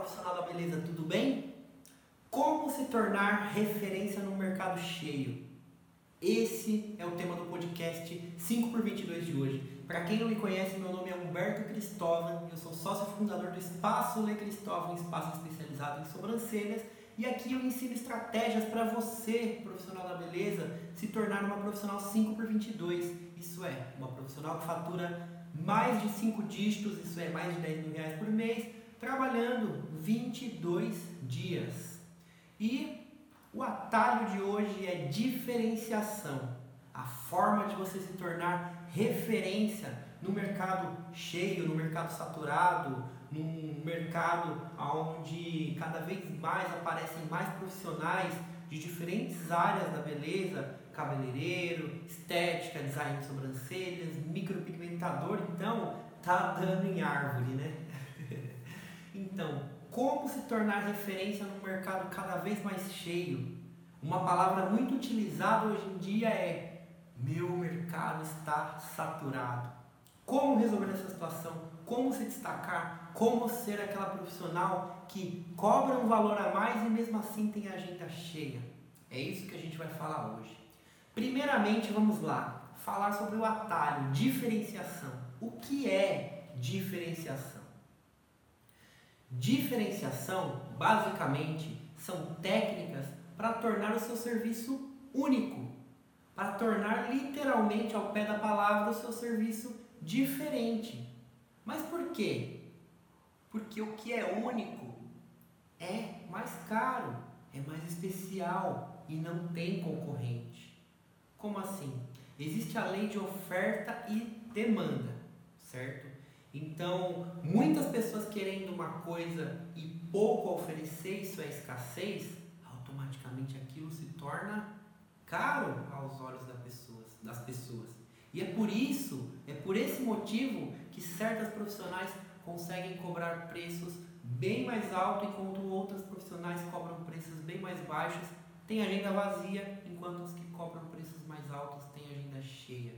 profissional da beleza, tudo bem? Como se tornar referência no mercado cheio? Esse é o tema do podcast 5 por 22 de hoje. Para quem não me conhece, meu nome é Humberto Cristóvão, eu sou sócio fundador do Espaço Le Cristóvão, espaço especializado em sobrancelhas, e aqui eu ensino estratégias para você, profissional da beleza, se tornar uma profissional 5 por 22. Isso é, uma profissional que fatura mais de 5 dígitos, isso é, mais de 10 mil reais por mês, trabalhando 22 dias. E o atalho de hoje é diferenciação. A forma de você se tornar referência no mercado cheio, no mercado saturado, num mercado onde cada vez mais aparecem mais profissionais de diferentes áreas da beleza, cabeleireiro, estética, design de sobrancelhas, micropigmentador, então tá dando em árvore, né? Então, como se tornar referência num mercado cada vez mais cheio? Uma palavra muito utilizada hoje em dia é meu mercado está saturado. Como resolver essa situação? Como se destacar? Como ser aquela profissional que cobra um valor a mais e mesmo assim tem a agenda cheia? É isso que a gente vai falar hoje. Primeiramente, vamos lá, falar sobre o atalho, diferenciação. O que é diferenciação? Diferenciação, basicamente, são técnicas para tornar o seu serviço único, para tornar literalmente ao pé da palavra o seu serviço diferente. Mas por quê? Porque o que é único é mais caro, é mais especial e não tem concorrente. Como assim? Existe a lei de oferta e demanda, certo? Então, muitas pessoas querendo uma coisa e pouco oferecer, isso é escassez, automaticamente aquilo se torna caro aos olhos das pessoas, das pessoas. E é por isso, é por esse motivo que certas profissionais conseguem cobrar preços bem mais altos, enquanto outras profissionais cobram preços bem mais baixos, tem agenda vazia, enquanto os que cobram preços mais altos têm agenda cheia.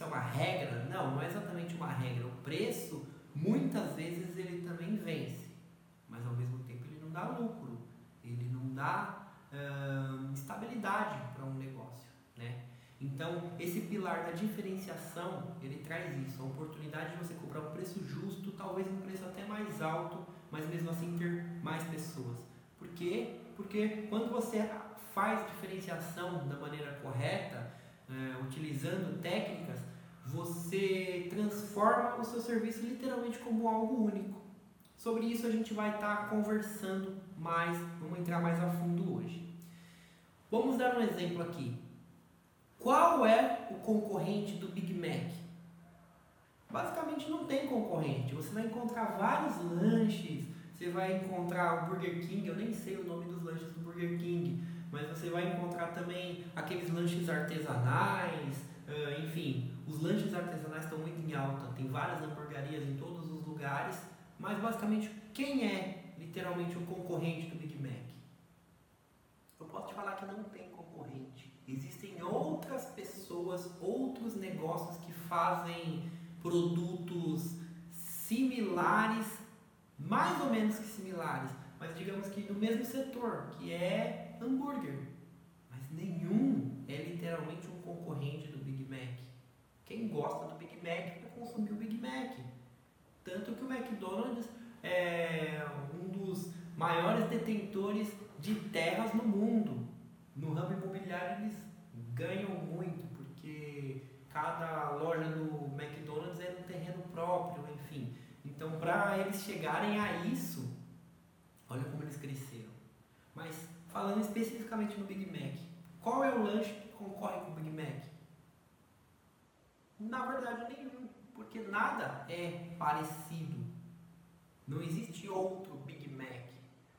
Isso é uma regra? Não, não é exatamente uma regra. O preço, muitas vezes, ele também vence, mas ao mesmo tempo ele não dá lucro, ele não dá estabilidade para um negócio, né? Então, esse pilar da diferenciação, ele traz isso, a oportunidade de você cobrar um preço justo, talvez um preço até mais alto, mas mesmo assim ter mais pessoas. Por quê? Porque quando você faz diferenciação da maneira correta, é, utilizando técnicas, você transforma o seu serviço literalmente como algo único. Sobre isso a gente vai estar tá conversando mais, vamos entrar mais a fundo hoje. Vamos dar um exemplo aqui. Qual é o concorrente do Big Mac? Basicamente não tem concorrente. Você vai encontrar vários lanches, você vai encontrar o Burger King, eu nem sei o nome dos lanches do Burger King, mas você vai encontrar também aqueles lanches artesanais, uh, enfim, os lanches artesanais estão muito em alta, tem várias hamburguerias em todos os lugares, mas basicamente quem é literalmente o concorrente do Big Mac? Eu posso te falar que não tem concorrente. Existem outras pessoas, outros negócios que fazem produtos similares, mais ou menos que similares, mas digamos que no mesmo setor, que é hambúrguer, mas nenhum é literalmente um concorrente do. Quem gosta do Big Mac vai consumir o Big Mac. Tanto que o McDonald's é um dos maiores detentores de terras no mundo. No ramo imobiliário eles ganham muito, porque cada loja do McDonald's é um terreno próprio, enfim. Então, para eles chegarem a isso, olha como eles cresceram. Mas falando especificamente no Big Mac, qual é o lanche que concorre com o Big Mac? Na verdade, nenhum, porque nada é parecido. Não existe outro Big Mac.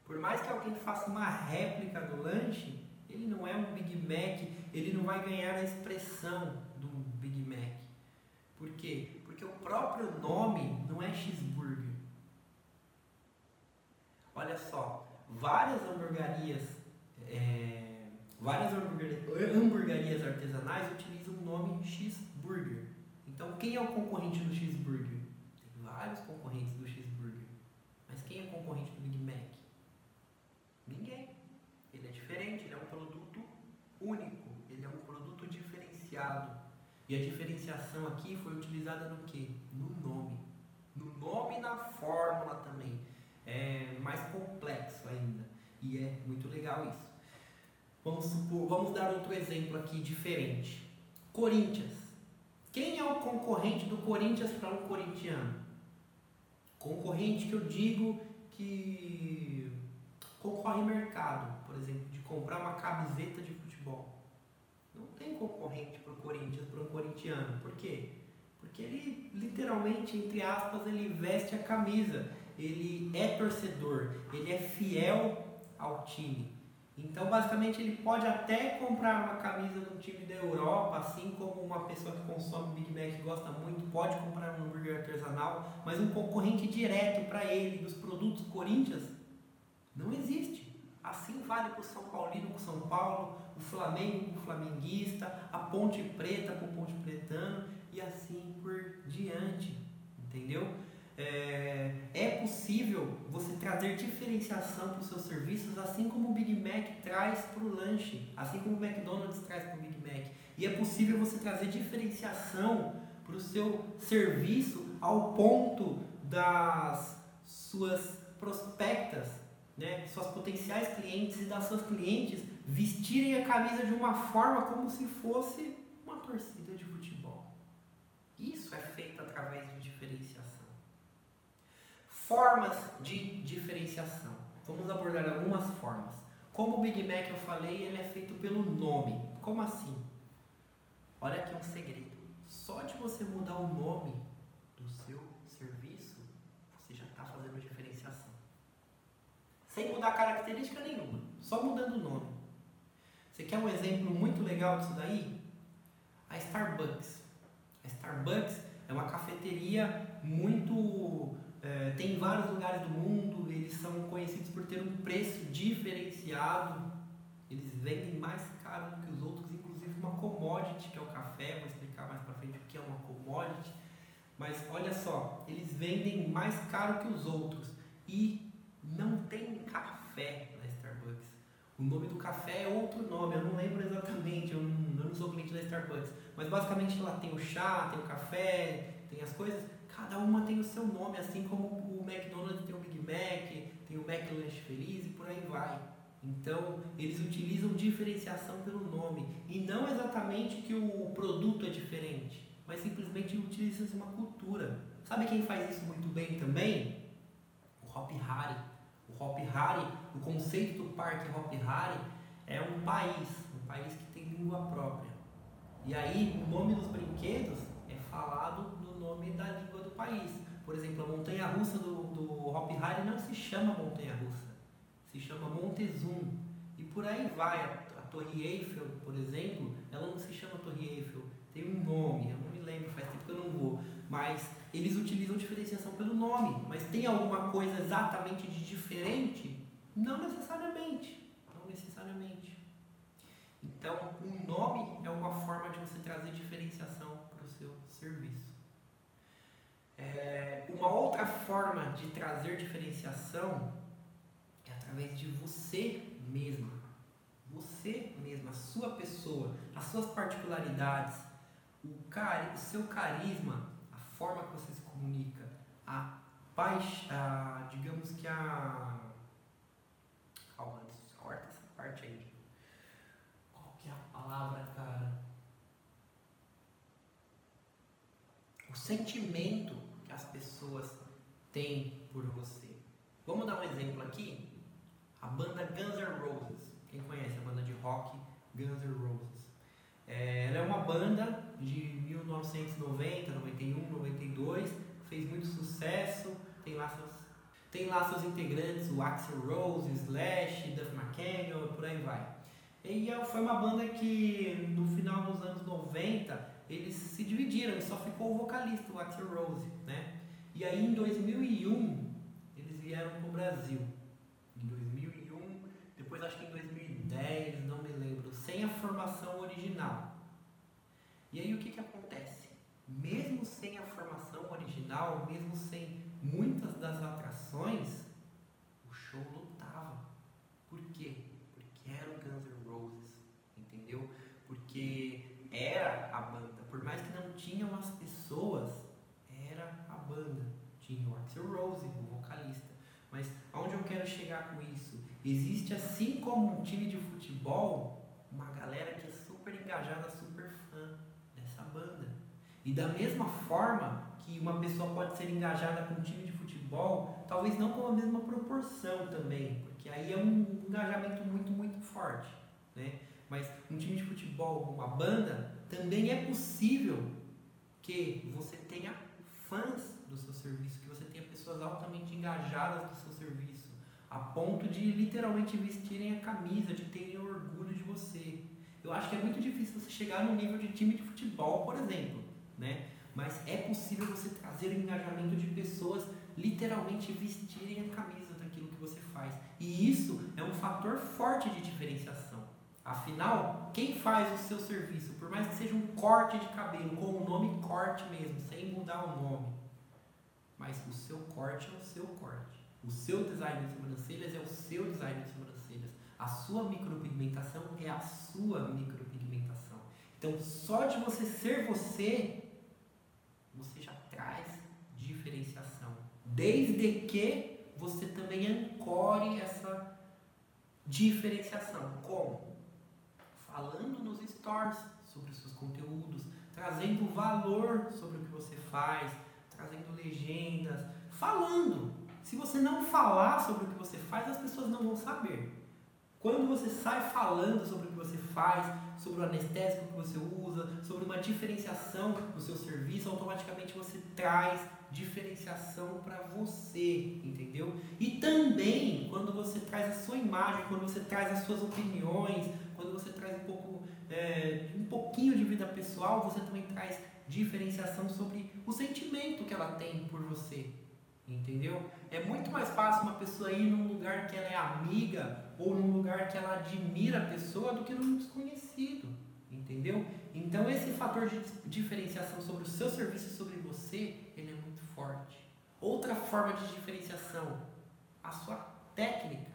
Por mais que alguém faça uma réplica do lanche, ele não é um Big Mac, ele não vai ganhar a expressão do Big Mac. Por quê? Porque o próprio nome não é cheeseburger. Olha só, várias hamburguerias é, várias hamburguerias artesanais utilizam o nome cheeseburger. Então, quem é o concorrente do cheeseburger? Tem vários concorrentes do cheeseburger. Mas quem é concorrente do Big Mac? Ninguém. Ele é diferente, ele é um produto único, ele é um produto diferenciado. E a diferenciação aqui foi utilizada no que? No nome. No nome e na fórmula também. É mais complexo ainda. E é muito legal isso. Vamos supor, vamos dar outro exemplo aqui diferente. Corinthians. Quem é o concorrente do Corinthians para um corintiano? Concorrente que eu digo que concorre mercado, por exemplo, de comprar uma camiseta de futebol. Não tem concorrente para o Corinthians, para um corintiano. Por quê? Porque ele, literalmente, entre aspas, ele veste a camisa. Ele é torcedor, ele é fiel ao time. Então, basicamente, ele pode até comprar uma camisa um time da Europa, assim como uma pessoa que consome Big Mac e gosta muito, pode comprar um hambúrguer artesanal, mas um concorrente direto para ele dos produtos Corinthians não existe. Assim vale para o São Paulino com São Paulo, o Flamengo com o flamenguista, a Ponte Preta com o Ponte Pretano e assim por diante. Entendeu? É, é possível você trazer diferenciação para os seus serviços, assim como o Big Mac traz para o lanche, assim como o McDonald's traz para o Big Mac. E é possível você trazer diferenciação para o seu serviço ao ponto das suas prospectas, né, suas potenciais clientes e das suas clientes vestirem a camisa de uma forma como se fosse uma torcida de futebol. Isso é feito através Formas de diferenciação. Vamos abordar algumas formas. Como o Big Mac eu falei, ele é feito pelo nome. Como assim? Olha aqui um segredo. Só de você mudar o nome do seu serviço, você já está fazendo diferenciação. Sem mudar característica nenhuma, só mudando o nome. Você quer um exemplo muito legal disso daí? A Starbucks. A Starbucks é uma cafeteria muito é, tem em vários lugares do mundo, eles são conhecidos por ter um preço diferenciado, eles vendem mais caro do que os outros, inclusive uma commodity, que é o café, vou explicar mais para frente o que é uma commodity, mas olha só, eles vendem mais caro que os outros. E não tem café na Starbucks. O nome do café é outro nome, eu não lembro exatamente, eu não, eu não sou cliente da Starbucks, mas basicamente lá tem o chá, tem o café, tem as coisas, cada uma tem o seu nome, assim como o McDonald's tem o Big Mac, tem o McLanche Feliz e por aí vai. Então, eles utilizam diferenciação pelo nome e não exatamente que o produto é diferente, mas simplesmente utilizam uma cultura. Sabe quem faz isso muito bem também? O Hop Harry. O Hop Harry, o conceito do parque Hop Harry é um país, um país que tem língua própria. E aí, o nome dos brinquedos é falado no nome da língua país. Por exemplo, a montanha russa do, do Hop Harry não se chama montanha russa, se chama Montezum. E por aí vai. A, a Torre Eiffel, por exemplo, ela não se chama Torre Eiffel, tem um nome, eu não me lembro, faz tempo que eu não vou. Mas eles utilizam diferenciação pelo nome. Mas tem alguma coisa exatamente de diferente? Não necessariamente. Não necessariamente. Então, o nome é uma forma de você trazer diferenciação para o seu serviço. É, uma outra forma de trazer diferenciação é através de você mesmo. Você mesmo, a sua pessoa, as suas particularidades, o, cari o seu carisma, a forma que você se comunica, a paixão, digamos que a. Calma, corta essa parte aí. Qual que é a palavra, cara? O sentimento as pessoas têm por você. Vamos dar um exemplo aqui? A banda Guns N' Roses. Quem conhece a banda de rock Guns N' Roses? É, ela é uma banda de 1990, 91, 92, fez muito sucesso, tem lá seus, tem lá seus integrantes, o Axel Rose, Slash, Duff McKagan, por aí vai. E foi uma banda que no final dos anos 90 eles se dividiram e só ficou o vocalista, o Axel Rose, né? E aí em 2001 eles vieram para o Brasil. Em 2001, depois acho que em 2010, não me lembro, sem a formação original. E aí o que, que acontece? Mesmo sem a formação original, mesmo sem muitas das atrações, o show lutava. Por quê? Porque era o Guns N' Roses, entendeu? Porque era a banda. Por mais que não tinham as pessoas, tinha o Rose, o vocalista. Mas aonde eu quero chegar com isso? Existe assim como um time de futebol, uma galera que é super engajada, super fã dessa banda. E da mesma forma que uma pessoa pode ser engajada com um time de futebol, talvez não com a mesma proporção também, porque aí é um engajamento muito, muito forte. Né? Mas um time de futebol, uma banda, também é possível que você tenha fãs do seu serviço, pessoas altamente engajadas do seu serviço, a ponto de literalmente vestirem a camisa, de terem orgulho de você. Eu acho que é muito difícil você chegar no nível de time de futebol, por exemplo, né? Mas é possível você trazer o engajamento de pessoas literalmente vestirem a camisa daquilo que você faz. E isso é um fator forte de diferenciação. Afinal, quem faz o seu serviço, por mais que seja um corte de cabelo, com o nome corte mesmo, sem mudar o nome, mas o seu corte é o seu corte. O seu design de sobrancelhas é o seu design de sobrancelhas. A sua micropigmentação é a sua micropigmentação. Então, só de você ser você, você já traz diferenciação. Desde que você também ancore essa diferenciação. Como? Falando nos stories sobre os seus conteúdos, trazendo valor sobre o que você faz, trazendo legendas, falando. Se você não falar sobre o que você faz, as pessoas não vão saber. Quando você sai falando sobre o que você faz, sobre o anestésico que você usa, sobre uma diferenciação do seu serviço, automaticamente você traz diferenciação para você, entendeu? E também quando você traz a sua imagem, quando você traz as suas opiniões, quando você traz um pouco, é, um pouquinho de vida pessoal, você também traz diferenciação sobre o sentimento que ela tem por você. Entendeu? É muito mais fácil uma pessoa ir num lugar que ela é amiga ou num lugar que ela admira a pessoa do que num desconhecido. Entendeu? Então esse fator de diferenciação sobre o seu serviço e sobre você, ele é muito forte. Outra forma de diferenciação, a sua técnica.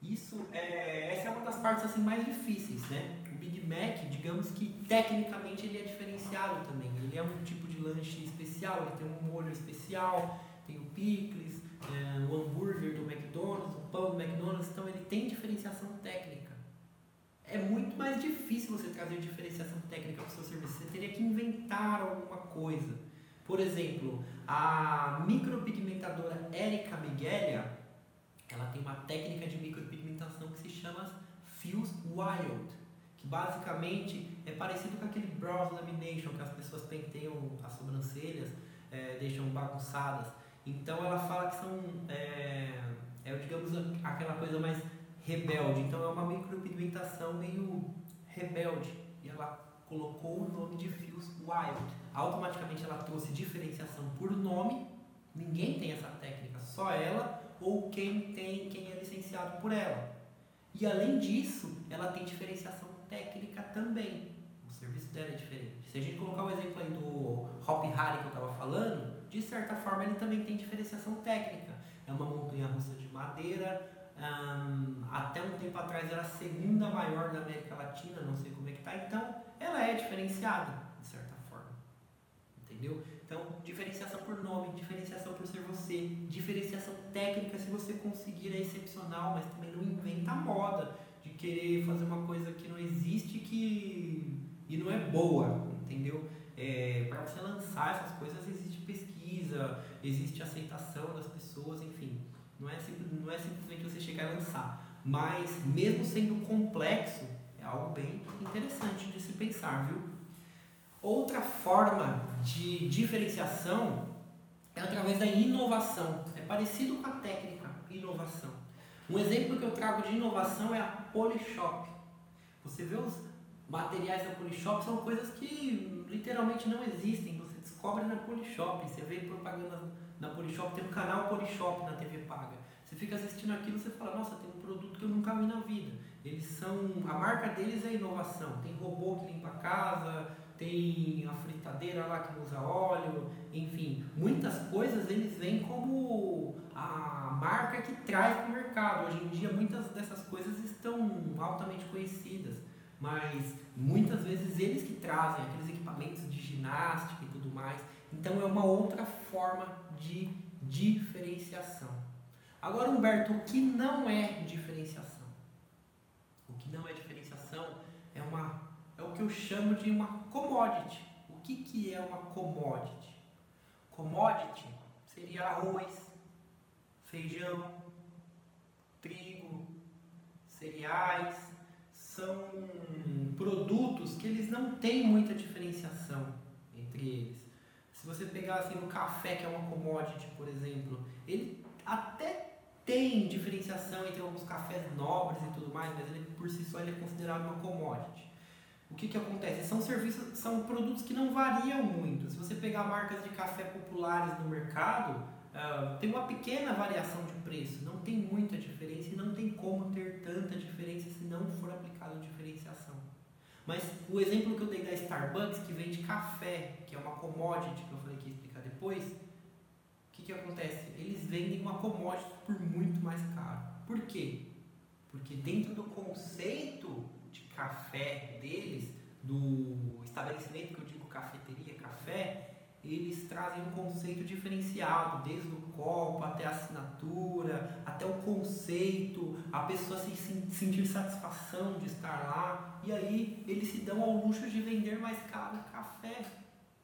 Isso é, essa é uma das partes assim mais difíceis, né? Big Mac, digamos que tecnicamente ele é diferenciado também. Ele é um tipo de lanche especial, ele tem um molho especial, tem o picles, é, o hambúrguer do McDonald's, o pão do McDonald's, então ele tem diferenciação técnica. É muito mais difícil você trazer diferenciação técnica para o seu serviço. Você teria que inventar alguma coisa. Por exemplo, a micropigmentadora Erika Miguelia, ela tem uma técnica de micropigmentação que se chama Fuse Wild, que basicamente é parecido com aquele brows lamination que as pessoas penteiam as sobrancelhas, é, deixam bagunçadas. Então ela fala que são, é, é, digamos, aquela coisa mais rebelde. Então é uma micropigmentação meio rebelde. E ela colocou o nome de Fuse Wild. Automaticamente ela trouxe diferenciação por nome. Ninguém tem essa técnica, só ela ou quem tem, quem é licenciado por ela. E além disso, ela tem diferenciação técnica também. O serviço dela é diferente. Se a gente colocar o exemplo aí do Hop Harry que eu estava falando, de certa forma ele também tem diferenciação técnica. É uma montanha russa de madeira. Um, até um tempo atrás era a segunda maior da América Latina, não sei como é que tá. Então, ela é diferenciada, de certa forma. Entendeu? Então, diferenciação por nome, diferenciação por ser você, diferenciação técnica, se você conseguir é excepcional, mas também não inventa moda querer fazer uma coisa que não existe que e não é boa, entendeu? É, para você lançar essas coisas existe pesquisa, existe aceitação das pessoas, enfim. Não é, não é simplesmente você chegar e lançar. Mas, mesmo sendo complexo, é algo bem interessante de se pensar, viu? Outra forma de diferenciação é através da inovação. É parecido com a técnica inovação. Um exemplo que eu trago de inovação é a Polishop. Você vê os materiais da Polishop, são coisas que literalmente não existem. Você descobre na Polishop, você vê propaganda na Polishop, tem um canal Polishop na TV paga. Você fica assistindo aquilo e você fala, nossa, tem um produto que eu nunca vi na vida. Eles são. A marca deles é inovação. Tem robô que limpa a casa, tem a fritadeira lá que usa óleo, enfim, muitas coisas eles vêm como a marca que traz para o mercado. Hoje em dia muitas dessas coisas estão altamente conhecidas, mas muitas vezes eles que trazem aqueles equipamentos de ginástica e tudo mais. Então é uma outra forma de diferenciação. Agora, Humberto, o que não é diferenciação? O que não é diferenciação é, uma, é o que eu chamo de uma commodity. O que, que é uma commodity? Commodity seria arroz, feijão, trigo, cereais, são produtos que eles não têm muita diferenciação entre eles. Se você pegar assim no café, que é uma commodity, por exemplo, ele até tem diferenciação entre alguns cafés nobres e tudo mais, mas ele por si só ele é considerado uma commodity. O que, que acontece? São serviços, são produtos que não variam muito. Se você pegar marcas de café populares no mercado, uh, tem uma pequena variação de preço, não tem muita diferença e não tem como ter tanta diferença se não for aplicado diferenciação. Mas o exemplo que eu dei da Starbucks, que vende café, que é uma commodity, que eu falei que ia explicar depois, o que, que acontece? Eles vendem uma commodity por muito mais caro. Por quê? Porque dentro do conceito café deles, do estabelecimento que eu digo cafeteria, café, eles trazem um conceito diferenciado, desde o copo até a assinatura, até o conceito, a pessoa se sentir satisfação de estar lá, e aí eles se dão ao luxo de vender mais caro café,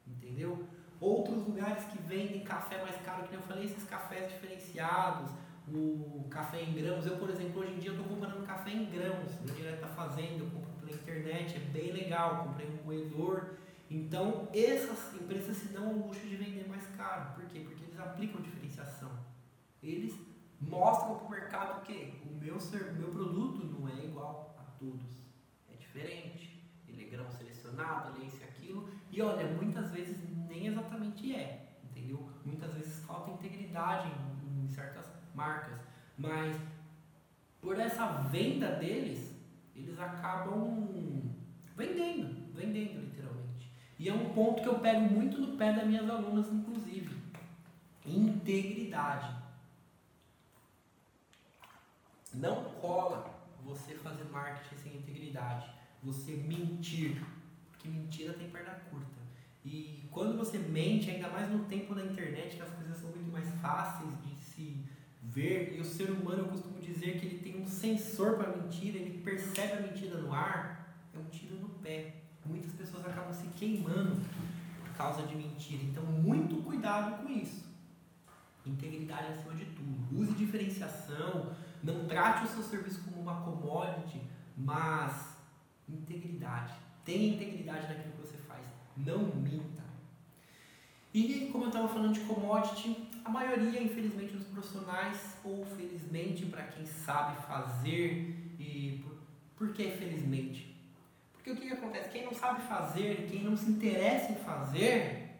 entendeu? Outros lugares que vendem café mais caro, que eu falei, esses cafés diferenciados, o café em grãos. Eu, por exemplo, hoje em dia estou comprando café em grãos, direto da fazenda, eu compro pela internet, é bem legal, comprei um moedor então, essas empresas se dão ao luxo de vender mais caro. Por quê? Porque eles aplicam diferenciação. Eles mostram para o mercado que o meu, meu produto não é igual a todos. É diferente. Ele é grão selecionado, ele é isso e aquilo. E olha, muitas vezes nem exatamente é. Entendeu? Muitas vezes falta integridade em, em certas marcas. Mas por essa venda deles, eles acabam vendendo, vendendo e é um ponto que eu pego muito no pé das minhas alunas, inclusive. Integridade. Não cola você fazer marketing sem integridade. Você mentir. Porque mentira tem perna curta. E quando você mente, ainda mais no tempo da internet, que as coisas são muito mais fáceis de ver, e o ser humano, eu costumo dizer que ele tem um sensor para mentira, ele percebe a mentira no ar, é um tiro no pé muitas pessoas acabam se queimando por causa de mentira. Então, muito cuidado com isso. Integridade acima de tudo. Use diferenciação. Não trate o seu serviço como uma commodity, mas integridade. Tenha integridade naquilo que você faz. Não minta. E como eu estava falando de commodity, a maioria, infelizmente, dos profissionais, ou felizmente para quem sabe fazer, e por, por que felizmente? Porque o que, que acontece? Quem não sabe fazer, quem não se interessa em fazer,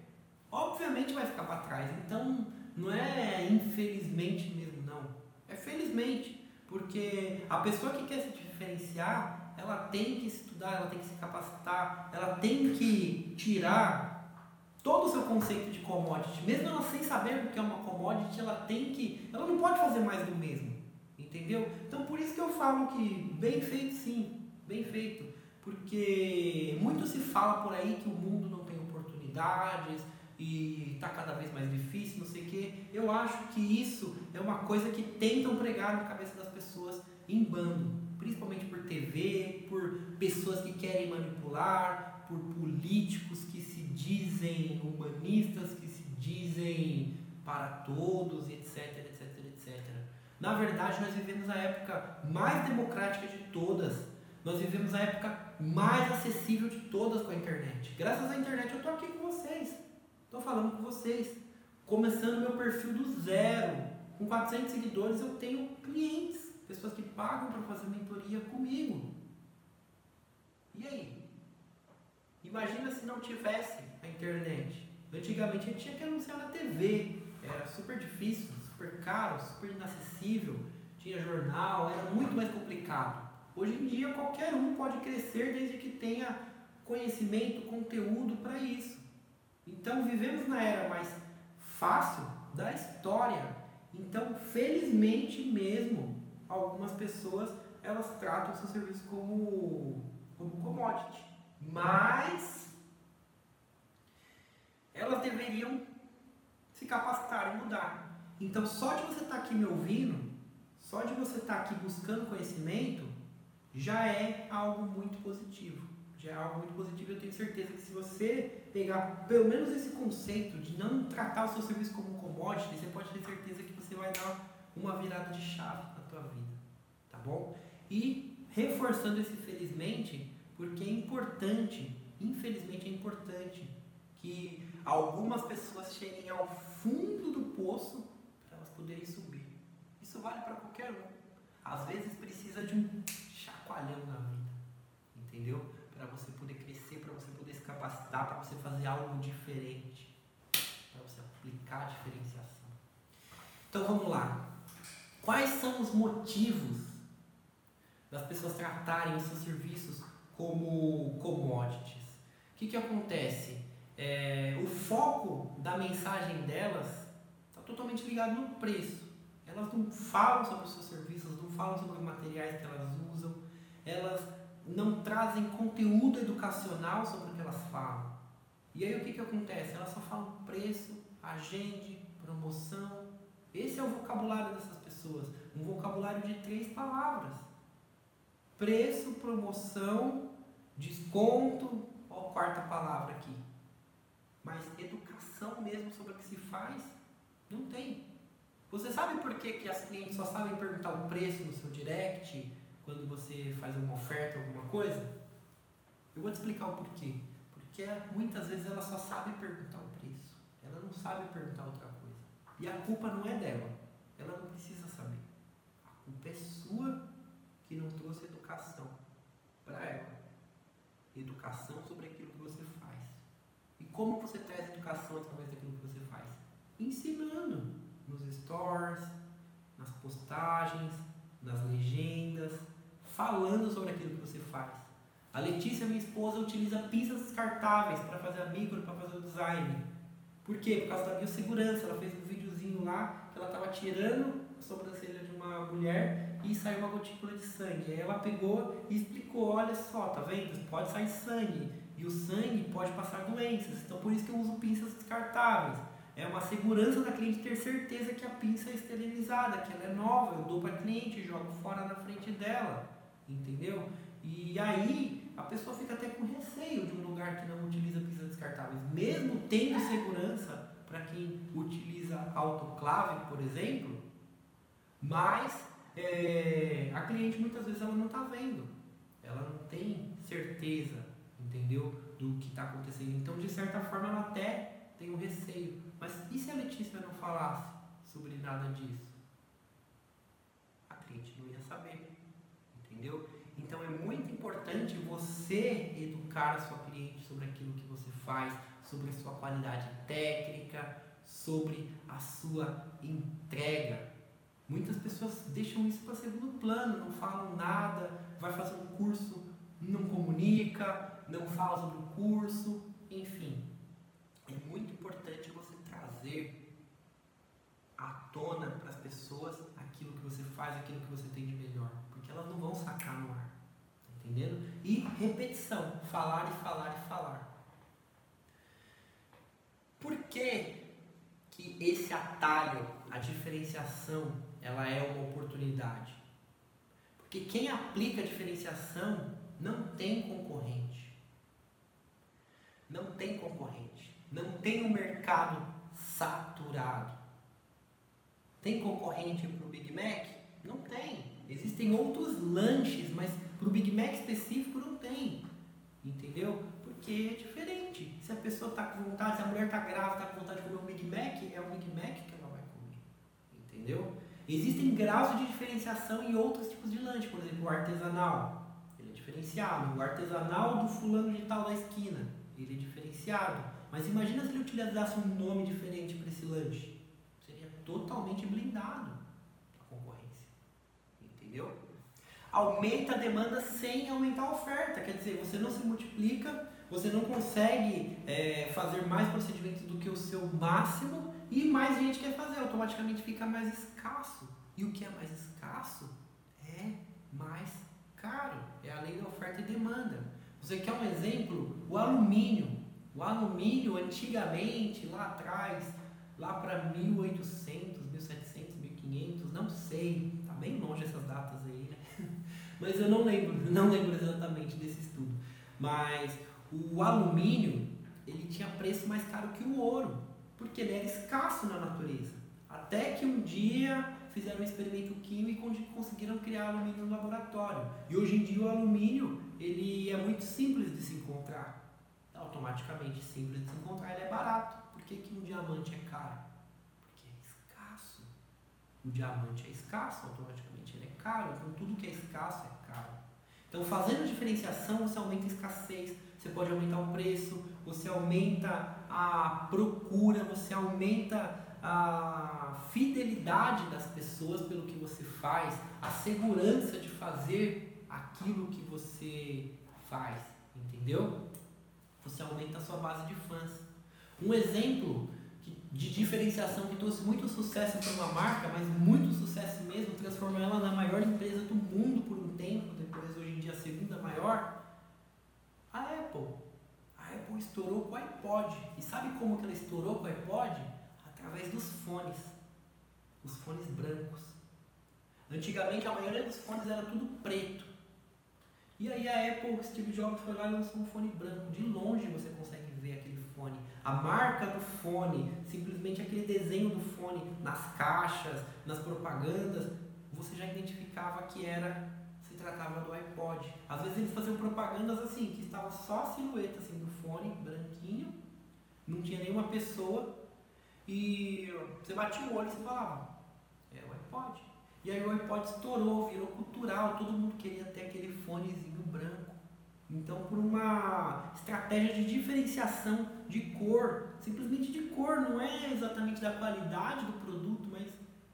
obviamente vai ficar para trás. Então, não é infelizmente mesmo, não. É felizmente. Porque a pessoa que quer se diferenciar, ela tem que estudar, ela tem que se capacitar, ela tem que tirar todo o seu conceito de commodity. Mesmo ela sem saber o que é uma commodity, ela tem que. Ela não pode fazer mais do mesmo. Entendeu? Então por isso que eu falo que bem feito sim, bem feito porque muito se fala por aí que o mundo não tem oportunidades e está cada vez mais difícil, não sei o quê. Eu acho que isso é uma coisa que tentam pregar na cabeça das pessoas em bando, principalmente por TV, por pessoas que querem manipular, por políticos dizem humanistas, que se dizem para todos, etc, etc, etc. Na verdade, nós vivemos a época mais democrática de todas. Nós vivemos a época mais acessível de todas com a internet. Graças à internet eu estou aqui com vocês. Estou falando com vocês. Começando meu perfil do zero. Com 400 seguidores eu tenho clientes, pessoas que pagam para fazer mentoria comigo. E aí? Imagina se não tivesse a internet. Antigamente a gente tinha que anunciar na TV. Era super difícil, super caro, super inacessível. Tinha jornal, era muito mais complicado. Hoje em dia qualquer um pode crescer desde que tenha conhecimento, conteúdo para isso. Então vivemos na era mais fácil da história. Então, felizmente mesmo, algumas pessoas elas tratam o seu serviço como como commodity. Mas elas deveriam se capacitar e mudar. Então, só de você estar tá aqui me ouvindo, só de você estar tá aqui buscando conhecimento, já é algo muito positivo. Já é algo muito positivo. Eu tenho certeza que se você pegar pelo menos esse conceito de não tratar o seu serviço como um commodity, você pode ter certeza que você vai dar uma virada de chave na tua vida, tá bom? E reforçando esse felizmente, porque é importante, infelizmente é importante que algumas pessoas cheguem ao fundo do poço para elas poderem subir. Isso vale para qualquer um. Às vezes precisa de um chacoalhão na vida, entendeu? Para você poder crescer, para você poder se capacitar, para você fazer algo diferente, para você aplicar a diferenciação. Então vamos lá. Quais são os motivos das pessoas tratarem os seus serviços como commodities? O que, que acontece? É, o foco da mensagem delas está totalmente ligado no preço. Elas não falam sobre os seus serviços, não falam sobre os materiais que elas usam, elas não trazem conteúdo educacional sobre o que elas falam. E aí o que, que acontece? Elas só falam preço, agende, promoção. Esse é o vocabulário dessas pessoas. Um vocabulário de três palavras: preço, promoção, desconto. Ó, a quarta palavra aqui. Mas educação mesmo sobre o que se faz, não tem. Você sabe por que, que as clientes só sabem perguntar o preço no seu direct quando você faz uma oferta, alguma coisa? Eu vou te explicar o porquê. Porque muitas vezes ela só sabe perguntar o preço. Ela não sabe perguntar outra coisa. E a culpa não é dela. Ela não precisa saber. A culpa é sua que não trouxe educação para ela. Educação sobre aquilo que você faz. E como você traz educação através daquilo que você faz? Ensinando nos stores, nas postagens, nas legendas, falando sobre aquilo que você faz. A Letícia, minha esposa, utiliza pinças descartáveis para fazer a micro, para fazer o design. Por quê? Por causa da biossegurança. Ela fez um videozinho lá que ela estava tirando a sobrancelha de uma mulher e saiu uma gotícula de sangue. Aí ela pegou e explicou: olha só, tá vendo? Pode sair sangue. E o sangue pode passar doenças. Então por isso que eu uso pinças descartáveis. É uma segurança da cliente ter certeza que a pinça é esterilizada, que ela é nova. Eu dou para a cliente, jogo fora na frente dela. Entendeu? E aí a pessoa fica até com receio de um lugar que não utiliza pinças descartáveis. Mesmo tendo segurança para quem utiliza autoclave, por exemplo, mas é, a cliente muitas vezes ela não está vendo. Ela não tem certeza, entendeu? Do que está acontecendo. Então, de certa forma, ela até tem um receio. Mas e se a Letícia não falasse sobre nada disso? A cliente não ia saber. Entendeu? Então é muito importante você educar a sua cliente sobre aquilo que você faz, sobre a sua qualidade técnica, sobre a sua entrega. Muitas pessoas deixam isso para segundo plano, não falam nada, vai fazer um curso, não comunica, não fala sobre o curso, enfim é muito importante você trazer à tona para as pessoas aquilo que você faz, aquilo que você tem de melhor, porque elas não vão sacar no ar, entendendo? E repetição, falar e falar e falar. Por que, que esse atalho, a diferenciação, ela é uma oportunidade? Porque quem aplica a diferenciação não tem concorrente. Não tem concorrente. Não tem um mercado saturado. Tem concorrente para o Big Mac? Não tem. Existem outros lanches, mas para o Big Mac específico não tem. Entendeu? Porque é diferente. Se a pessoa está com vontade, se a mulher está grávida, está com vontade de comer um Big Mac, é o Big Mac que ela vai comer. Entendeu? Existem graus de diferenciação em outros tipos de lanche. Por exemplo, o artesanal. Ele é diferenciado. O artesanal do fulano de tal da esquina. Ele é diferenciado. Mas imagina se ele utilizasse um nome diferente para esse lanche. Seria totalmente blindado a concorrência. Entendeu? Aumenta a demanda sem aumentar a oferta. Quer dizer, você não se multiplica, você não consegue é, fazer mais procedimentos do que o seu máximo e mais gente quer fazer. Automaticamente fica mais escasso. E o que é mais escasso é mais caro. É a lei da oferta e demanda. Você quer um exemplo? O alumínio. O alumínio, antigamente, lá atrás, lá para 1800, 1700, 1500, não sei, tá bem longe essas datas aí, né? Mas eu não lembro, não lembro exatamente desse estudo. Mas o alumínio, ele tinha preço mais caro que o ouro, porque ele era escasso na natureza. Até que um dia fizeram um experimento químico onde conseguiram criar alumínio no laboratório. E hoje em dia o alumínio, ele é muito simples de se encontrar. Automaticamente simples de se encontrar, ele é barato. Por que, que um diamante é caro? Porque é escasso. O diamante é escasso, automaticamente ele é caro. Então tudo que é escasso é caro. Então fazendo diferenciação, você aumenta a escassez, você pode aumentar o preço, você aumenta a procura, você aumenta a fidelidade das pessoas pelo que você faz, a segurança de fazer aquilo que você faz, entendeu? Você aumenta a sua base de fãs. Um exemplo de diferenciação que trouxe muito sucesso para uma marca, mas muito sucesso mesmo, transformou ela na maior empresa do mundo por um tempo, depois hoje em dia a segunda maior, a Apple. Apple estourou com o iPod. E sabe como que ela estourou com o iPod? através dos fones, os fones brancos. Antigamente a maioria dos fones era tudo preto. E aí a Apple, Steve Jobs foi lá e lançou um fone branco. De longe você consegue ver aquele fone. A marca do fone, simplesmente aquele desenho do fone nas caixas, nas propagandas, você já identificava que era tratava do iPod. Às vezes eles faziam propagandas assim, que estava só a silhueta assim do fone branquinho, não tinha nenhuma pessoa e você batia o olho e você falava, é o iPod. E aí o iPod estourou, virou cultural, todo mundo queria ter aquele fonezinho branco. Então, por uma estratégia de diferenciação de cor, simplesmente de cor, não é exatamente da qualidade do produto, mas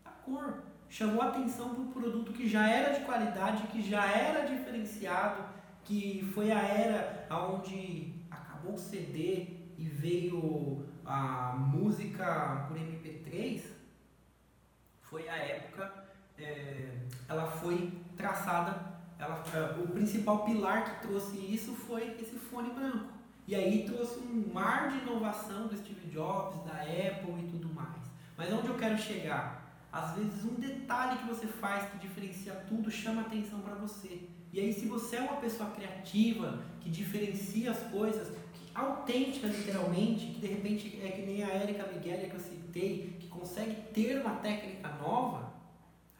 da cor. Chamou atenção para um produto que já era de qualidade, que já era diferenciado, que foi a era onde acabou o CD e veio a música por MP3 foi a época, é, ela foi traçada, ela, é, o principal pilar que trouxe isso foi esse fone branco. E aí trouxe um mar de inovação do Steve Jobs, da Apple e tudo mais. Mas onde eu quero chegar? Às vezes um detalhe que você faz que diferencia tudo chama atenção para você. E aí se você é uma pessoa criativa, que diferencia as coisas, autêntica, literalmente, que de repente é que nem a Erika Miguel que eu citei, que consegue ter uma técnica nova,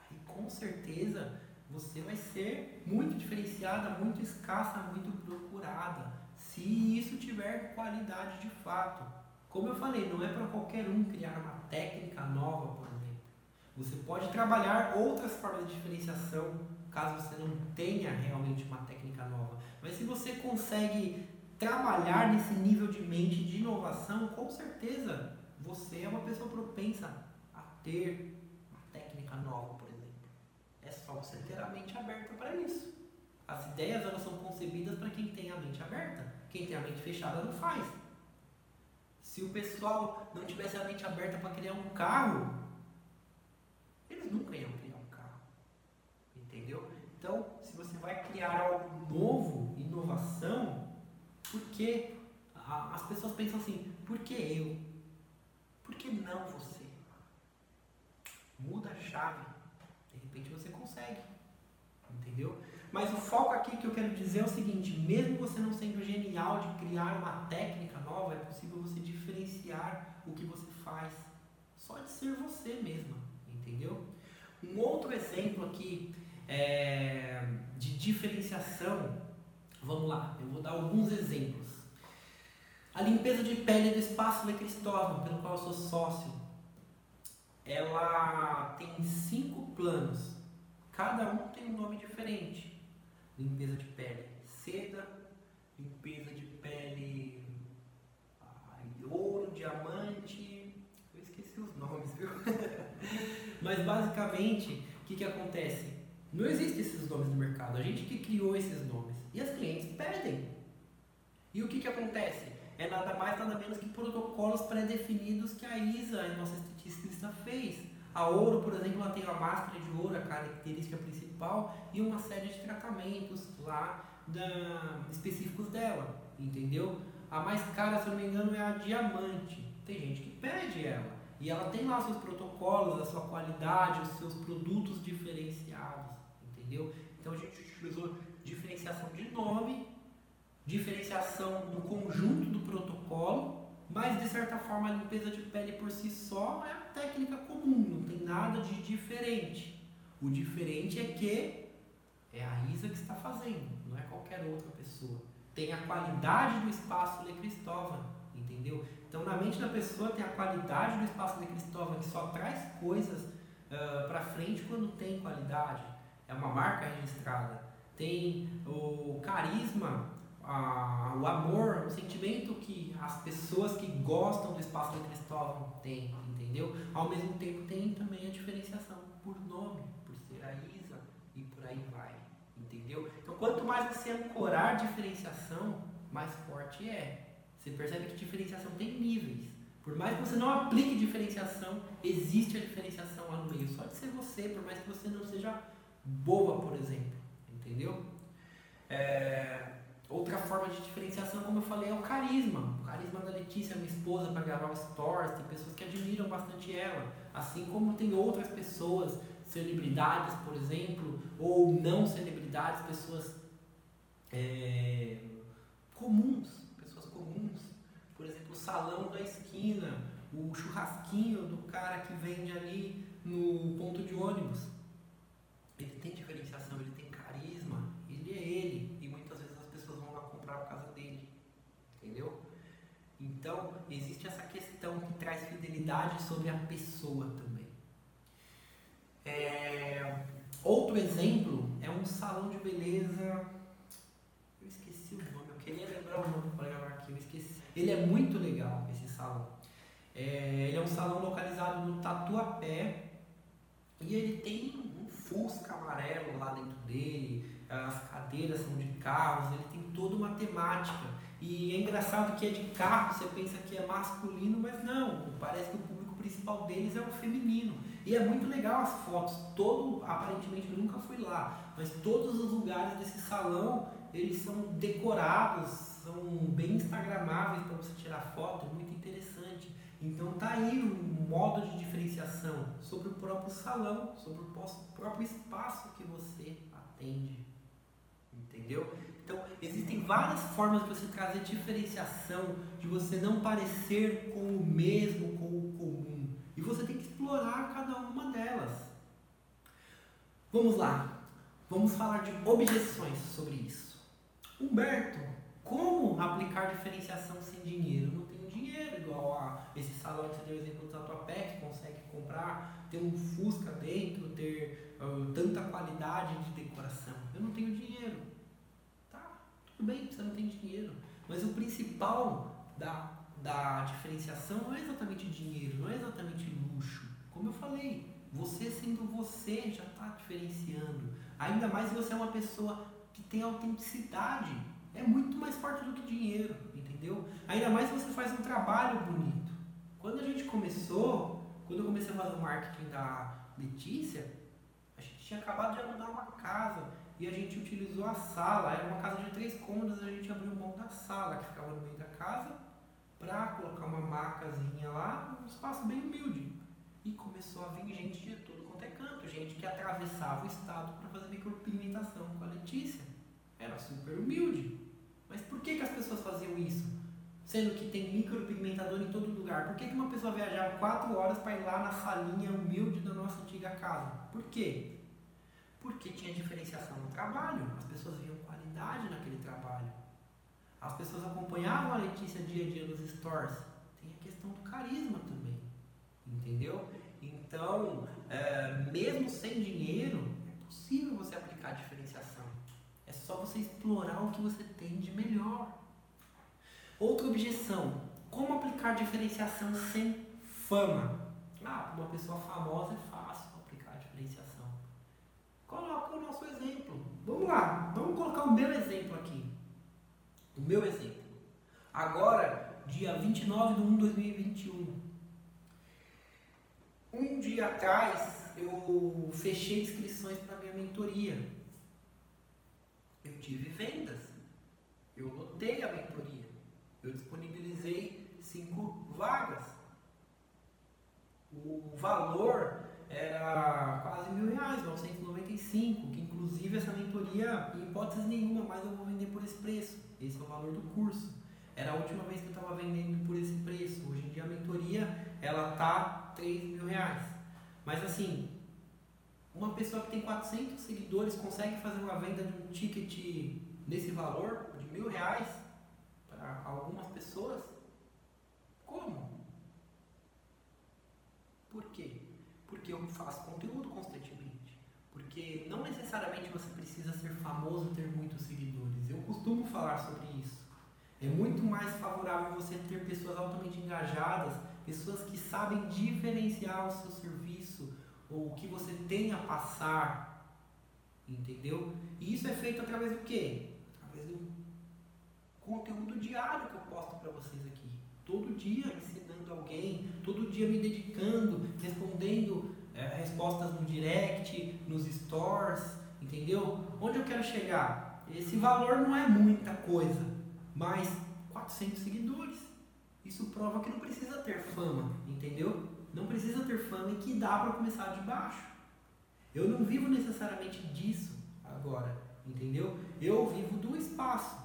aí com certeza você vai ser muito diferenciada, muito escassa, muito procurada, se isso tiver qualidade de fato. Como eu falei, não é para qualquer um criar uma técnica nova, por. Você pode trabalhar outras formas de diferenciação, caso você não tenha realmente uma técnica nova. Mas se você consegue trabalhar nesse nível de mente de inovação, com certeza você é uma pessoa propensa a ter uma técnica nova, por exemplo. É só você ter a mente aberta para isso. As ideias elas são concebidas para quem tem a mente aberta. Quem tem a mente fechada não faz. Se o pessoal não tivesse a mente aberta para criar um carro, eles nunca iam criar um carro. Entendeu? Então, se você vai criar algo novo, inovação, porque as pessoas pensam assim, por que eu? Por que não você? Muda a chave. De repente você consegue. Entendeu? Mas o foco aqui que eu quero dizer é o seguinte: mesmo você não sendo genial de criar uma técnica nova, é possível você diferenciar o que você faz só de ser você mesma. Entendeu? Um outro exemplo aqui é, de diferenciação Vamos lá, eu vou dar alguns exemplos. A limpeza de pele do espaço Le Cristóvão, pelo qual eu sou sócio, ela tem cinco planos. Cada um tem um nome diferente. Limpeza de pele seda, limpeza de pele ouro, diamante. Eu esqueci os nomes, viu? Mas basicamente, o que, que acontece? Não existem esses nomes no mercado. A gente que criou esses nomes. E as clientes pedem. E o que, que acontece? É nada mais, nada menos que protocolos pré-definidos que a ISA, a nossa esteticista, fez. A ouro, por exemplo, ela tem a máscara de ouro, a característica principal, e uma série de tratamentos lá da, específicos dela, entendeu? A mais cara, se eu não me engano, é a diamante. Tem gente que pede ela. E ela tem lá seus protocolos, a sua qualidade, os seus produtos diferenciados, entendeu? Então a gente utilizou diferenciação de nome, diferenciação do conjunto do protocolo, mas de certa forma a limpeza de pele por si só é a técnica comum, não tem nada de diferente. O diferente é que é a Isa que está fazendo, não é qualquer outra pessoa. Tem a qualidade do espaço Le Cristóvão, entendeu? Então, na mente da pessoa tem a qualidade do espaço Le Cristóvão, que só traz coisas uh, para frente quando tem qualidade. É uma marca registrada. Tem o carisma, a, o amor, o sentimento que as pessoas que gostam do espaço Le Cristóvão têm, entendeu? Ao mesmo tempo, tem também a diferenciação por nome, por ser a Isa e por aí vai, entendeu? Então, quanto mais você ancorar diferenciação, mais forte é. Você percebe que diferenciação tem níveis. Por mais que você não aplique diferenciação, existe a diferenciação lá no meio. Só de ser você, por mais que você não seja boa, por exemplo. Entendeu? É... Outra forma de diferenciação, como eu falei, é o carisma. O carisma da Letícia, minha esposa, para gravar o stories. Tem pessoas que admiram bastante ela. Assim como tem outras pessoas, celebridades, por exemplo, ou não celebridades, pessoas é... comuns comuns. Por exemplo, o salão da esquina, o churrasquinho do cara que vende ali no ponto de ônibus. Ele tem diferenciação, ele tem carisma, ele é ele. E muitas vezes as pessoas vão lá comprar por causa dele. Entendeu? Então, existe essa questão que traz fidelidade sobre a pessoa também. É... Outro exemplo é um salão de beleza. Eu esqueci o nome, eu queria lembrar o nome para ele é muito legal, esse salão. É, ele é um salão localizado no Tatuapé e ele tem um Fusca amarelo lá dentro dele, as cadeiras são de carros, ele tem toda uma temática. E é engraçado que é de carro, você pensa que é masculino, mas não, parece que o público principal deles é o feminino. E é muito legal as fotos, todo, aparentemente eu nunca fui lá, mas todos os lugares desse salão, eles são decorados, são bem instagramáveis para você tirar foto, muito interessante. Então tá aí um modo de diferenciação sobre o próprio salão, sobre o próprio espaço que você atende. Entendeu? Então existem várias formas de você trazer diferenciação, de você não parecer com o mesmo, com o comum. E você tem que explorar cada uma delas. Vamos lá. Vamos falar de objeções sobre isso. Humberto como aplicar diferenciação sem dinheiro? Eu não tenho dinheiro, igual a esse salão que você deu exemplo do Tatuapé, que consegue comprar, ter um Fusca dentro, ter uh, tanta qualidade de decoração. Eu não tenho dinheiro. Tá, tudo bem, você não tem dinheiro. Mas o principal da, da diferenciação não é exatamente dinheiro, não é exatamente luxo. Como eu falei, você sendo você já está diferenciando. Ainda mais se você é uma pessoa que tem autenticidade é muito mais forte do que dinheiro, entendeu? Ainda mais se você faz um trabalho bonito. Quando a gente começou, quando eu comecei a fazer o marketing da Letícia, a gente tinha acabado de alugar uma casa e a gente utilizou a sala. Era uma casa de três cômodos, a gente abriu mão da sala que ficava no meio da casa para colocar uma macazinha lá, um espaço bem humilde. E começou a vir gente de tudo quanto é canto, gente que atravessava o estado para fazer micropigmentação com a Letícia. Era super humilde. Mas por que, que as pessoas faziam isso? Sendo que tem micropigmentador em todo lugar. Por que, que uma pessoa viajava quatro horas para ir lá na salinha humilde da nossa antiga casa? Por quê? Porque tinha diferenciação no trabalho. As pessoas viam qualidade naquele trabalho. As pessoas acompanhavam a Letícia dia a dia nos stores. Tem a questão do carisma também. Entendeu? Então, é, mesmo sem dinheiro, é possível você aplicar diferenciação só você explorar o que você tem de melhor. Outra objeção: como aplicar diferenciação sem fama? Ah, para uma pessoa famosa é fácil aplicar diferenciação. Coloca o nosso exemplo. Vamos lá, vamos colocar o meu exemplo aqui. O meu exemplo. Agora, dia 29 de 1 de 2021. Um dia dia atrás eu fechei inscrições para minha mentoria. Tive vendas. Eu lotei a mentoria. Eu disponibilizei cinco vagas. O valor era quase mil reais, 995, que inclusive essa mentoria, em hipótese nenhuma, mais eu vou vender por esse preço. Esse é o valor do curso. Era a última vez que eu estava vendendo por esse preço. Hoje em dia a mentoria, ela tá 3 mil reais. Mas assim, uma pessoa que tem 400 seguidores consegue fazer uma venda de um ticket nesse valor, de mil reais, para algumas pessoas? Como? Por quê? Porque eu faço conteúdo constantemente. Porque não necessariamente você precisa ser famoso ter muitos seguidores. Eu costumo falar sobre isso. É muito mais favorável você ter pessoas altamente engajadas, pessoas que sabem diferenciar o seu serviço ou o que você tem a passar. Entendeu? E isso é feito através do quê? Através do conteúdo diário que eu posto para vocês aqui. Todo dia ensinando alguém, todo dia me dedicando, respondendo é, respostas no direct, nos stores, entendeu? Onde eu quero chegar? Esse valor não é muita coisa mais 400 seguidores. Isso prova que não precisa ter fama, entendeu? Não precisa ter fama e que dá para começar de baixo. Eu não vivo necessariamente disso agora, entendeu? Eu vivo do espaço.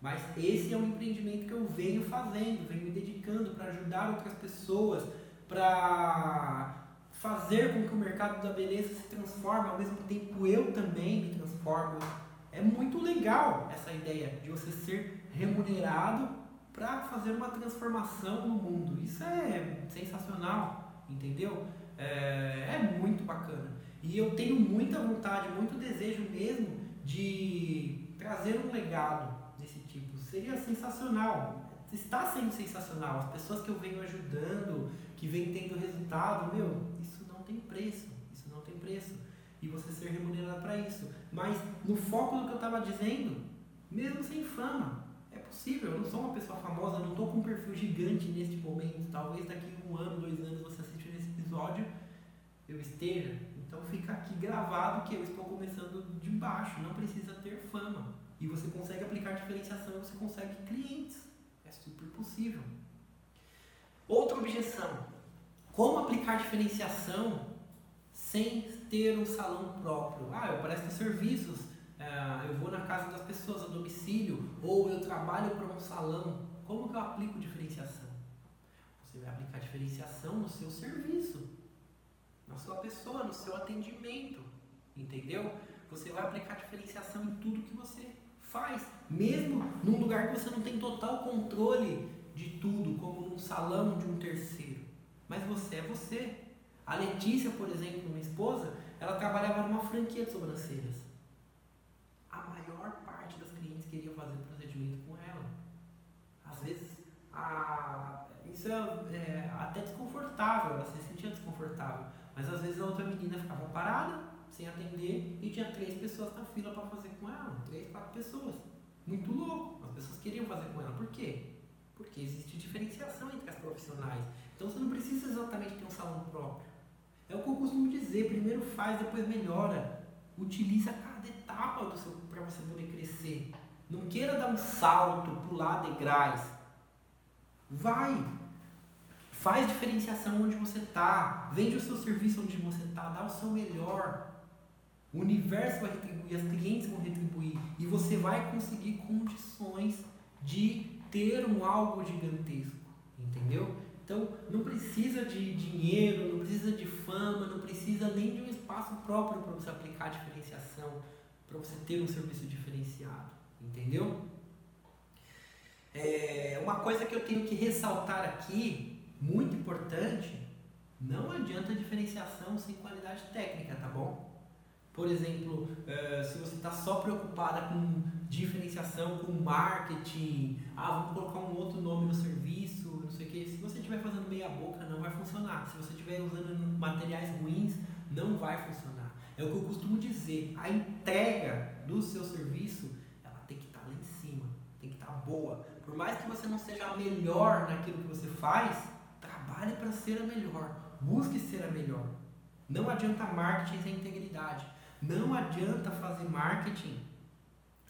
Mas esse é um empreendimento que eu venho fazendo, venho me dedicando para ajudar outras pessoas, para fazer com que o mercado da beleza se transforme, ao mesmo tempo eu também me transformo. É muito legal essa ideia de você ser remunerado para fazer uma transformação no mundo. Isso é sensacional, entendeu? É, é, muito bacana. E eu tenho muita vontade, muito desejo mesmo de trazer um legado desse tipo. Seria sensacional. Está sendo sensacional. As pessoas que eu venho ajudando, que vêm tendo resultado, meu, isso não tem preço. Isso não tem preço. E você ser remunerado para isso. Mas no foco do que eu estava dizendo, mesmo sem fama, possível, eu não sou uma pessoa famosa, não estou com um perfil gigante neste momento. Talvez daqui um ano, dois anos você episódio, eu esteja. Então fica aqui gravado que eu estou começando de baixo, não precisa ter fama. E você consegue aplicar diferenciação, você consegue clientes. É super possível. Outra objeção: como aplicar diferenciação sem ter um salão próprio? Ah, eu presto serviços é, eu vou na casa das pessoas a domicílio ou eu trabalho para um salão, como que eu aplico diferenciação? Vai aplicar diferenciação no seu serviço, na sua pessoa, no seu atendimento, entendeu? Você vai aplicar diferenciação em tudo que você faz, mesmo num lugar que você não tem total controle de tudo, como num salão de um terceiro. Mas você é você. A Letícia, por exemplo, minha esposa, ela trabalhava numa franquia de sobrancelhas queria fazer procedimento com ela. Às vezes, a, isso é, até desconfortável, ela se sentia desconfortável. Mas às vezes a outra menina ficava parada, sem atender, e tinha três pessoas na fila para fazer com ela. Três, quatro pessoas. Muito louco. As pessoas queriam fazer com ela. Por quê? Porque existe diferenciação entre as profissionais. Então você não precisa exatamente ter um salão próprio. É o que eu costumo dizer, primeiro faz, depois melhora. Utiliza cada etapa para você poder crescer. Não queira dar um salto, pular degraus. Vai. Faz diferenciação onde você está. Vende o seu serviço onde você está. Dá o seu melhor. O universo vai retribuir, as clientes vão retribuir. E você vai conseguir condições de ter um algo gigantesco. Entendeu? Então, não precisa de dinheiro, não precisa de fama, não precisa nem de um espaço próprio para você aplicar diferenciação, para você ter um serviço diferenciado. Entendeu? É, uma coisa que eu tenho que ressaltar aqui, muito importante, não adianta diferenciação sem qualidade técnica, tá bom? Por exemplo, é, se você está só preocupada com diferenciação, com marketing, ah, vamos colocar um outro nome no serviço, não sei o que, se você estiver fazendo meia boca, não vai funcionar. Se você estiver usando materiais ruins, não vai funcionar. É o que eu costumo dizer, a entrega do seu serviço boa. Por mais que você não seja melhor naquilo que você faz, trabalhe para ser a melhor. Busque ser a melhor. Não adianta marketing sem integridade. Não adianta fazer marketing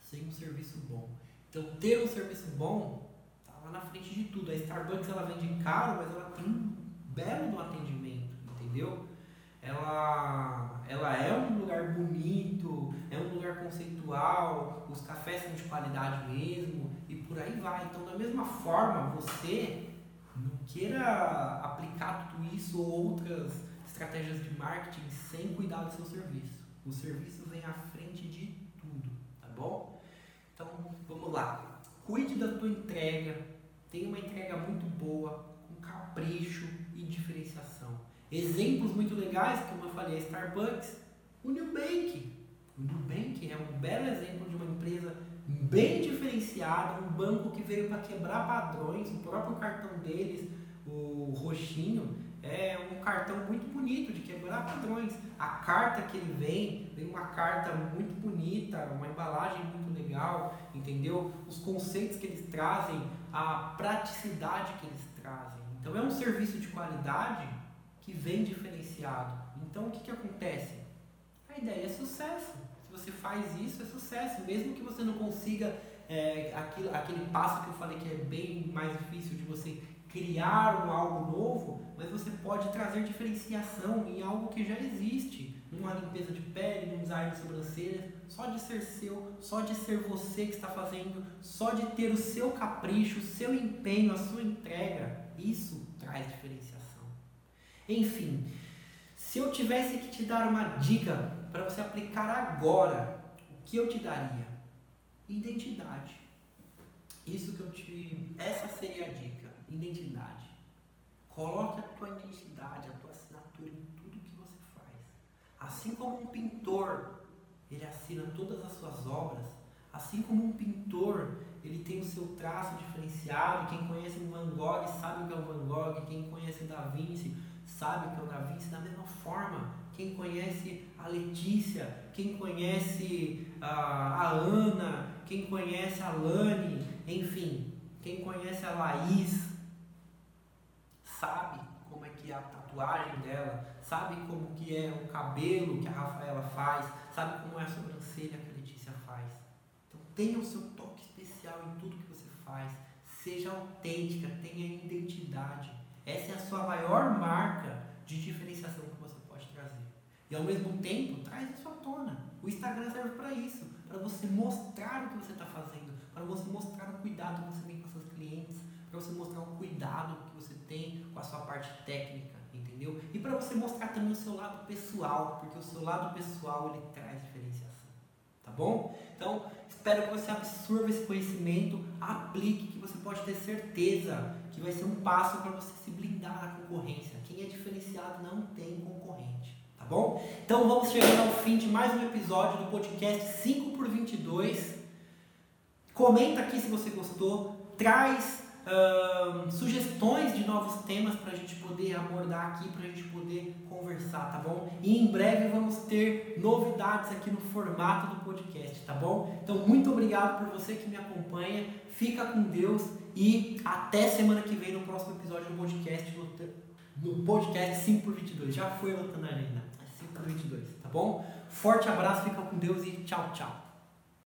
sem um serviço bom. Então, ter um serviço bom está lá na frente de tudo. A Starbucks ela vende caro, mas ela tem um belo no atendimento, entendeu? Ela, ela é um lugar bonito, é um lugar conceitual, os cafés são de qualidade mesmo e por aí vai. Então, da mesma forma, você queira aplicar tudo isso ou outras estratégias de marketing sem cuidar do seu serviço. O serviço vem à frente de tudo, tá bom? Então, vamos lá. Cuide da tua entrega, tenha uma entrega muito boa, com capricho e diferenciação. Exemplos muito legais, como eu falei, a Starbucks, o Nubank. O Nubank é um belo exemplo de uma empresa bem diferenciada, um banco que veio para quebrar padrões, o próprio cartão deles, o roxinho, é um cartão muito bonito de quebrar padrões. A carta que ele vem, vem uma carta muito bonita, uma embalagem muito legal, entendeu? Os conceitos que eles trazem, a praticidade que eles trazem. Então é um serviço de qualidade que vem diferenciado. Então o que, que acontece? A ideia é sucesso. Se você faz isso, é sucesso. Mesmo que você não consiga é, aquilo, aquele passo que eu falei que é bem mais difícil de você criar algo novo, mas você pode trazer diferenciação em algo que já existe, numa limpeza de pele, num design de sobrancelhas, só de ser seu, só de ser você que está fazendo, só de ter o seu capricho, o seu empenho, a sua entrega, isso traz diferenciação. Enfim, se eu tivesse que te dar uma dica para você aplicar agora, o que eu te daria? Identidade. Isso que eu te. Essa seria a dica identidade. Coloque a tua identidade, a tua assinatura em tudo que você faz. Assim como um pintor, ele assina todas as suas obras, assim como um pintor, ele tem o seu traço diferenciado. Quem conhece o Van Gogh sabe o que é o Van Gogh, quem conhece o Da Vinci sabe o que é o Da Vinci. Da mesma forma, quem conhece a Letícia, quem conhece a, a Ana, quem conhece a Lani, enfim, quem conhece a Laís, sabe como é que é a tatuagem dela, sabe como que é o cabelo que a Rafaela faz, sabe como é a sobrancelha que a Letícia faz. Então tenha o seu toque especial em tudo que você faz, seja autêntica, tenha identidade. Essa é a sua maior marca de diferenciação que você pode trazer. E ao mesmo tempo, traz isso à tona. O Instagram serve para isso, para você mostrar o que você está fazendo, para você mostrar o cuidado que você tem com seus clientes, para você mostrar o cuidado tem com a sua parte técnica, entendeu? E para você mostrar também o seu lado pessoal, porque o seu lado pessoal ele traz diferenciação, tá bom? Então, espero que você absorva esse conhecimento, aplique, que você pode ter certeza que vai ser um passo para você se blindar da concorrência. Quem é diferenciado não tem concorrente, tá bom? Então, vamos chegando ao fim de mais um episódio do podcast 5 por 22. Comenta aqui se você gostou, traz uh, sugestões de novos temas para a gente poder abordar aqui, para a gente poder conversar, tá bom? E em breve vamos ter novidades aqui no formato do podcast, tá bom? Então, muito obrigado por você que me acompanha, fica com Deus e até semana que vem no próximo episódio do podcast, no podcast 5 por 22 Já foi lotando a agenda, 5 por 22 tá bom? Forte abraço, fica com Deus e tchau, tchau.